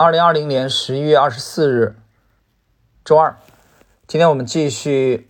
二零二零年十一月二十四日，周二。今天我们继续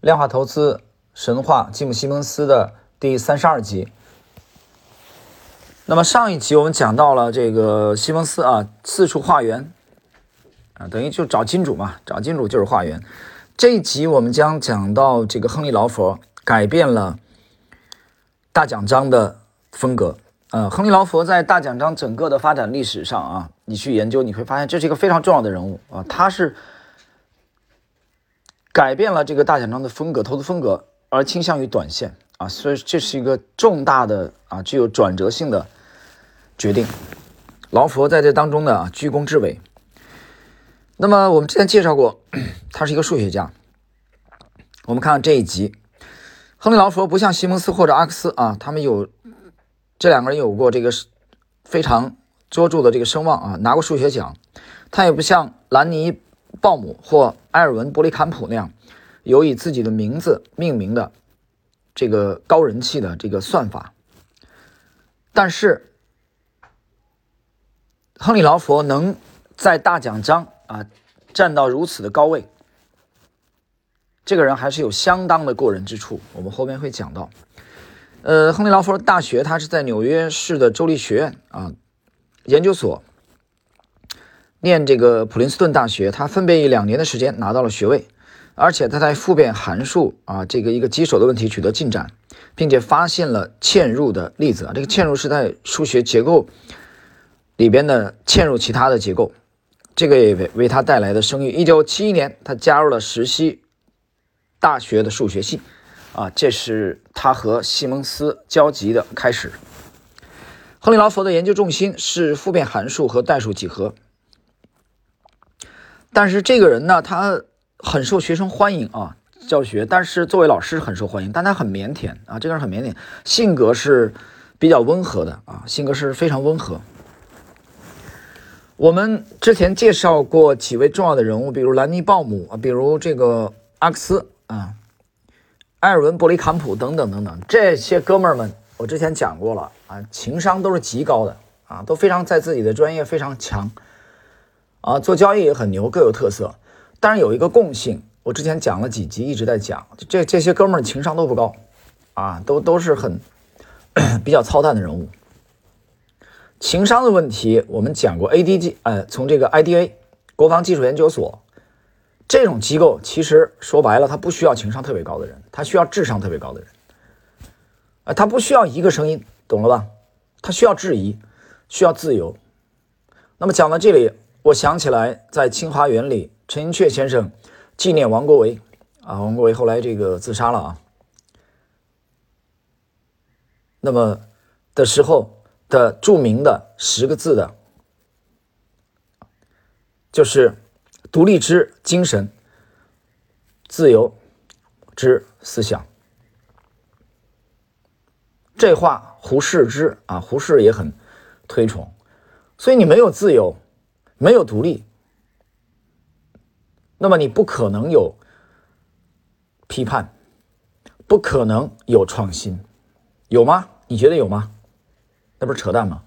量化投资神话吉姆·西蒙斯的第三十二集。那么上一集我们讲到了这个西蒙斯啊，四处化缘啊，等于就找金主嘛，找金主就是化缘。这一集我们将讲到这个亨利·劳佛改变了大奖章的风格。呃，亨利·劳佛在大奖章整个的发展历史上啊，你去研究，你会发现这是一个非常重要的人物啊。他是改变了这个大奖章的风格，投资风格，而倾向于短线啊，所以这是一个重大的啊，具有转折性的决定。劳佛在这当中呢，居功至伟。那么我们之前介绍过，他是一个数学家。我们看这一集，亨利·劳佛不像西蒙斯或者阿克斯啊，他们有。这两个人有过这个非常卓著的这个声望啊，拿过数学奖。他也不像兰尼·鲍姆或埃尔文·伯里坎普那样有以自己的名字命名的这个高人气的这个算法。但是，亨利·劳佛能在大奖章啊站到如此的高位，这个人还是有相当的过人之处。我们后面会讲到。呃，亨利·劳佛大学，他是在纽约市的州立学院啊研究所念这个普林斯顿大学，他分别以两年的时间拿到了学位，而且他在复变函数啊这个一个棘手的问题取得进展，并且发现了嵌入的例子啊，这个嵌入是在数学结构里边的嵌入其他的结构，这个也为为他带来的声誉。一九七一年，他加入了石溪大学的数学系。啊，这是他和西蒙斯交集的开始。亨利·劳佛的研究重心是复变函数和代数几何，但是这个人呢，他很受学生欢迎啊，教学，但是作为老师很受欢迎，但他很腼腆啊，这个人很腼腆，性格是比较温和的啊，性格是非常温和。我们之前介绍过几位重要的人物，比如兰尼·鲍姆，比如这个阿克斯啊。埃尔文·伯里坎普等等等等，这些哥们儿们，我之前讲过了啊，情商都是极高的啊，都非常在自己的专业非常强啊，做交易也很牛，各有特色。但是有一个共性，我之前讲了几集，一直在讲，这这些哥们儿情商都不高啊，都都是很 比较操蛋的人物。情商的问题，我们讲过，ADG，呃，从这个 IDA 国防技术研究所。这种机构其实说白了，它不需要情商特别高的人，它需要智商特别高的人。啊，它不需要一个声音，懂了吧？它需要质疑，需要自由。那么讲到这里，我想起来，在清华园里，陈寅恪先生纪念王国维啊，王国维后来这个自杀了啊。那么的时候的著名的十个字的，就是。独立之精神，自由之思想。这话胡适之啊，胡适也很推崇。所以你没有自由，没有独立，那么你不可能有批判，不可能有创新，有吗？你觉得有吗？那不是扯淡吗？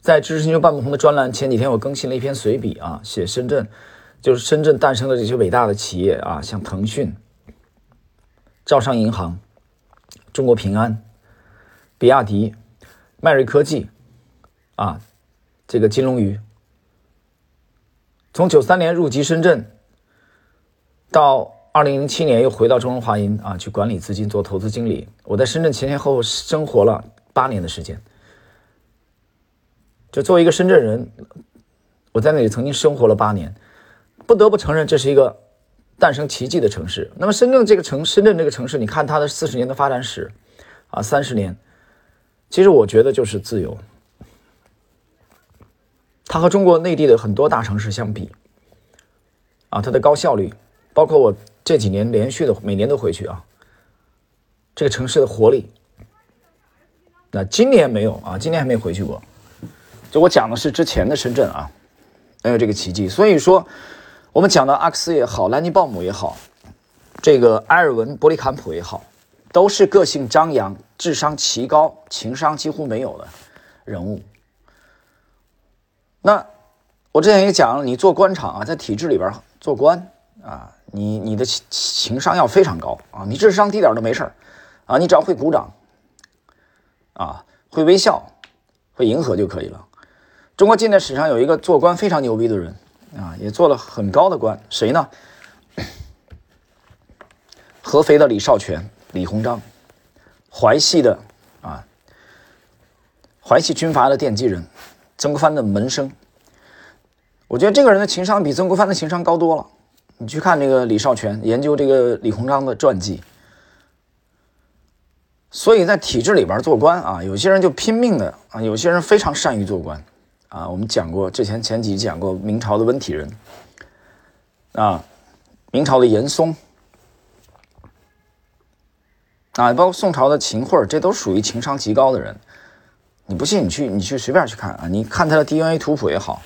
在知识星球半不同的专栏，前几天我更新了一篇随笔啊，写深圳，就是深圳诞生的这些伟大的企业啊，像腾讯、招商银行、中国平安、比亚迪、迈瑞科技啊，这个金龙鱼，从九三年入籍深圳，到二零零七年又回到中融华银啊去管理资金做投资经理，我在深圳前前后后生活了八年的时间。就作为一个深圳人，我在那里曾经生活了八年，不得不承认这是一个诞生奇迹的城市。那么深圳这个城，深圳这个城市，你看它的四十年的发展史，啊，三十年，其实我觉得就是自由。它和中国内地的很多大城市相比，啊，它的高效率，包括我这几年连续的每年都回去啊，这个城市的活力，那今年没有啊，今年还没回去过。就我讲的是之前的深圳啊，没有这个奇迹。所以说，我们讲到阿克斯也好，兰尼鲍姆也好，这个埃尔文伯利坎普也好，都是个性张扬、智商奇高、情商几乎没有的人物那我之前也讲了，你做官场啊，在体制里边做官啊，你你的情情商要非常高啊，你智商低点都没事儿啊，你只要会鼓掌啊，会微笑，会迎合就可以了。中国近代史上有一个做官非常牛逼的人啊，也做了很高的官，谁呢？合肥的李少泉、李鸿章，淮系的啊，淮系军阀的奠基人，曾国藩的门生。我觉得这个人的情商比曾国藩的情商高多了。你去看这个李少泉，研究这个李鸿章的传记。所以在体制里边做官啊，有些人就拼命的啊，有些人非常善于做官啊。我们讲过，之前前几集讲过明朝的温体仁啊，明朝的严嵩。啊，包括宋朝的秦桧，这都属于情商极高的人。你不信，你去你去随便去看啊，你看他的 DNA 图谱也好，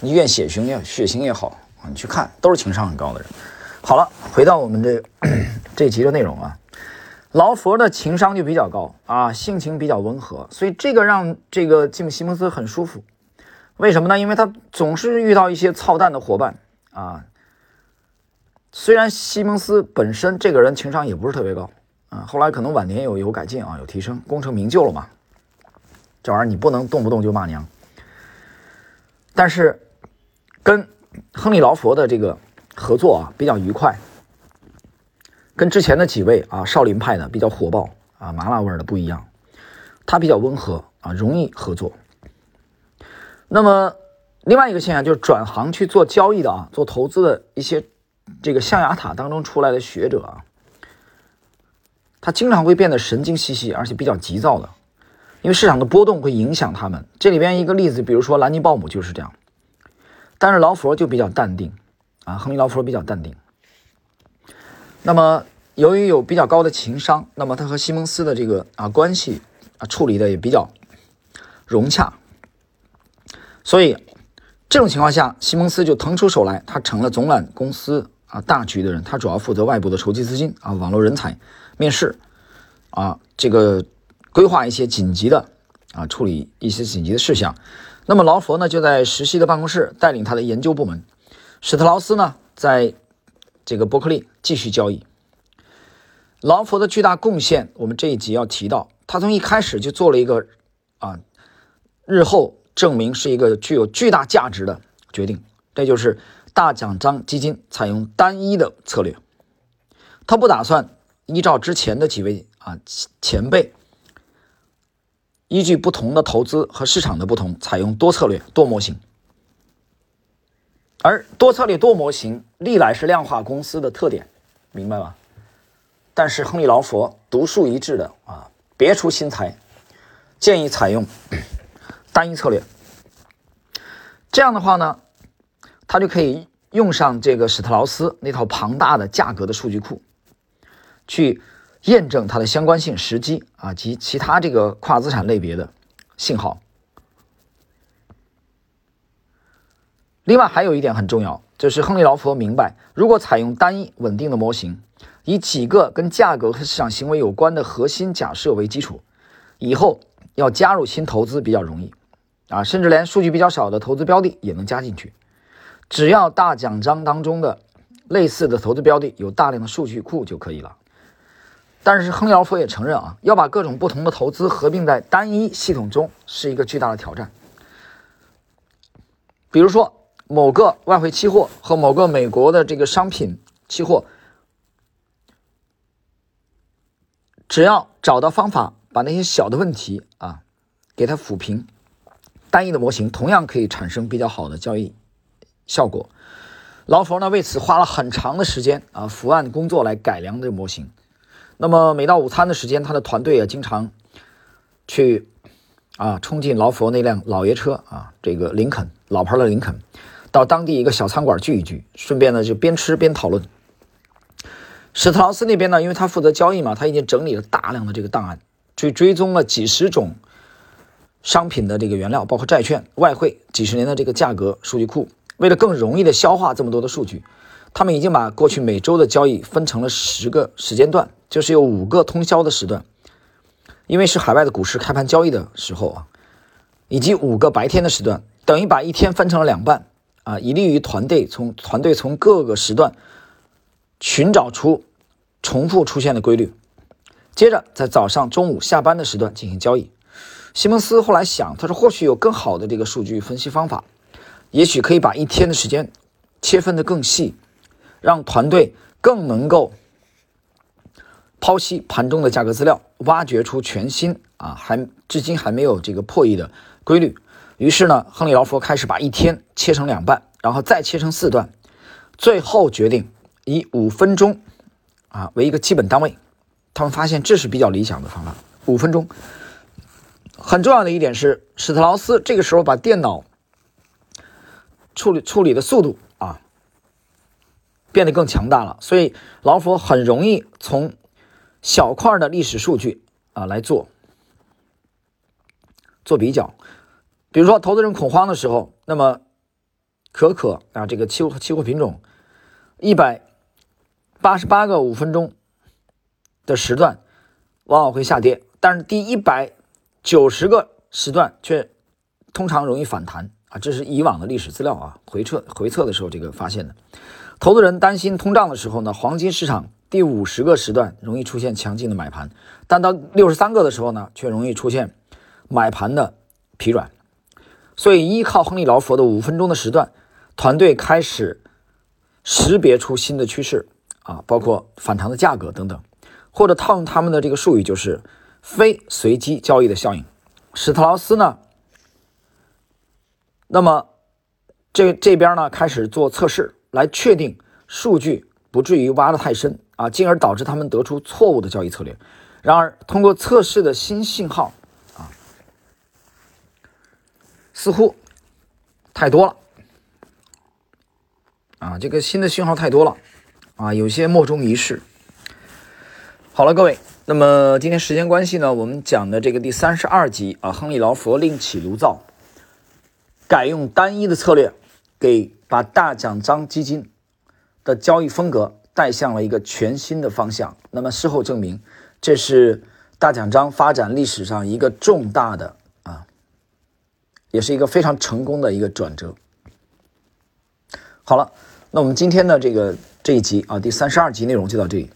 你验血型也血型也好啊，你去看都是情商很高的人。好了，回到我们这这集的内容啊，劳佛的情商就比较高啊，性情比较温和，所以这个让这个吉姆西蒙斯很舒服。为什么呢？因为他总是遇到一些操蛋的伙伴啊。虽然西蒙斯本身这个人情商也不是特别高。啊，后来可能晚年有有改进啊，有提升，功成名就了嘛。这玩意儿你不能动不动就骂娘。但是跟亨利劳佛的这个合作啊比较愉快，跟之前的几位啊少林派的比较火爆啊麻辣味的不一样，他比较温和啊容易合作。那么另外一个现象就是转行去做交易的啊做投资的一些这个象牙塔当中出来的学者啊。他经常会变得神经兮兮，而且比较急躁的，因为市场的波动会影响他们。这里边一个例子，比如说兰尼鲍姆就是这样，但是劳佛就比较淡定啊，亨利劳佛比较淡定。那么由于有比较高的情商，那么他和西蒙斯的这个啊关系啊处理的也比较融洽，所以这种情况下，西蒙斯就腾出手来，他成了总揽公司啊大局的人，他主要负责外部的筹集资金啊，网络人才。面试，啊，这个规划一些紧急的啊，处理一些紧急的事项。那么劳佛呢，就在实习的办公室带领他的研究部门。史特劳斯呢，在这个伯克利继续交易。劳佛的巨大贡献，我们这一集要提到。他从一开始就做了一个啊，日后证明是一个具有巨大价值的决定，这就是大奖章基金采用单一的策略。他不打算。依照之前的几位啊前辈，依据不同的投资和市场的不同，采用多策略多模型。而多策略多模型历来是量化公司的特点，明白吗？但是亨利劳佛独树一帜的啊，别出心裁，建议采用单一策略。这样的话呢，他就可以用上这个史特劳斯那套庞大的价格的数据库。去验证它的相关性、时机啊及其他这个跨资产类别的信号。另外还有一点很重要，就是亨利劳佛明白，如果采用单一稳定的模型，以几个跟价格和市场行为有关的核心假设为基础，以后要加入新投资比较容易啊，甚至连数据比较少的投资标的也能加进去，只要大奖章当中的类似的投资标的有大量的数据库就可以了。但是亨利·劳佛也承认啊，要把各种不同的投资合并在单一系统中是一个巨大的挑战。比如说，某个外汇期货和某个美国的这个商品期货，只要找到方法把那些小的问题啊给它抚平，单一的模型同样可以产生比较好的交易效果。劳佛呢为此花了很长的时间啊伏案工作来改良这个模型。那么每到午餐的时间，他的团队也经常去啊冲进劳佛那辆老爷车啊，这个林肯老牌的林肯，到当地一个小餐馆聚一聚，顺便呢就边吃边讨论。史特劳斯那边呢，因为他负责交易嘛，他已经整理了大量的这个档案，去追踪了几十种商品的这个原料，包括债券、外汇几十年的这个价格数据库。为了更容易的消化这么多的数据，他们已经把过去每周的交易分成了十个时间段。就是有五个通宵的时段，因为是海外的股市开盘交易的时候啊，以及五个白天的时段，等于把一天分成了两半啊，以利于团队从团队从各个时段寻找出重复出现的规律。接着在早上、中午、下班的时段进行交易。西蒙斯后来想，他说或许有更好的这个数据分析方法，也许可以把一天的时间切分的更细，让团队更能够剖析盘中的价格资料，挖掘出全新啊还至今还没有这个破译的规律。于是呢，亨利劳佛开始把一天切成两半，然后再切成四段，最后决定以五分钟啊为一个基本单位。他们发现这是比较理想的方法，五分钟。很重要的一点是，史特劳斯这个时候把电脑处理处理的速度啊变得更强大了，所以劳佛很容易从小块的历史数据啊来做做比较。比如说，投资人恐慌的时候，那么可可啊这个期货期货品种一百八十八个五分钟的时段往往会下跌，但是第一百。九十个时段却通常容易反弹啊，这是以往的历史资料啊，回测回测的时候这个发现的。投资人担心通胀的时候呢，黄金市场第五十个时段容易出现强劲的买盘，但到六十三个的时候呢，却容易出现买盘的疲软。所以依靠亨利劳佛的五分钟的时段，团队开始识别出新的趋势啊，包括反弹的价格等等，或者套用他们的这个术语就是。非随机交易的效应，史特劳斯呢？那么这这边呢开始做测试，来确定数据不至于挖得太深啊，进而导致他们得出错误的交易策略。然而，通过测试的新信号啊，似乎太多了啊，这个新的信号太多了啊，有些莫衷一是。好了，各位。那么今天时间关系呢，我们讲的这个第三十二集啊，亨利劳佛另起炉灶，改用单一的策略，给把大奖章基金的交易风格带向了一个全新的方向。那么事后证明，这是大奖章发展历史上一个重大的啊，也是一个非常成功的一个转折。好了，那我们今天的这个这一集啊，第三十二集内容就到这里。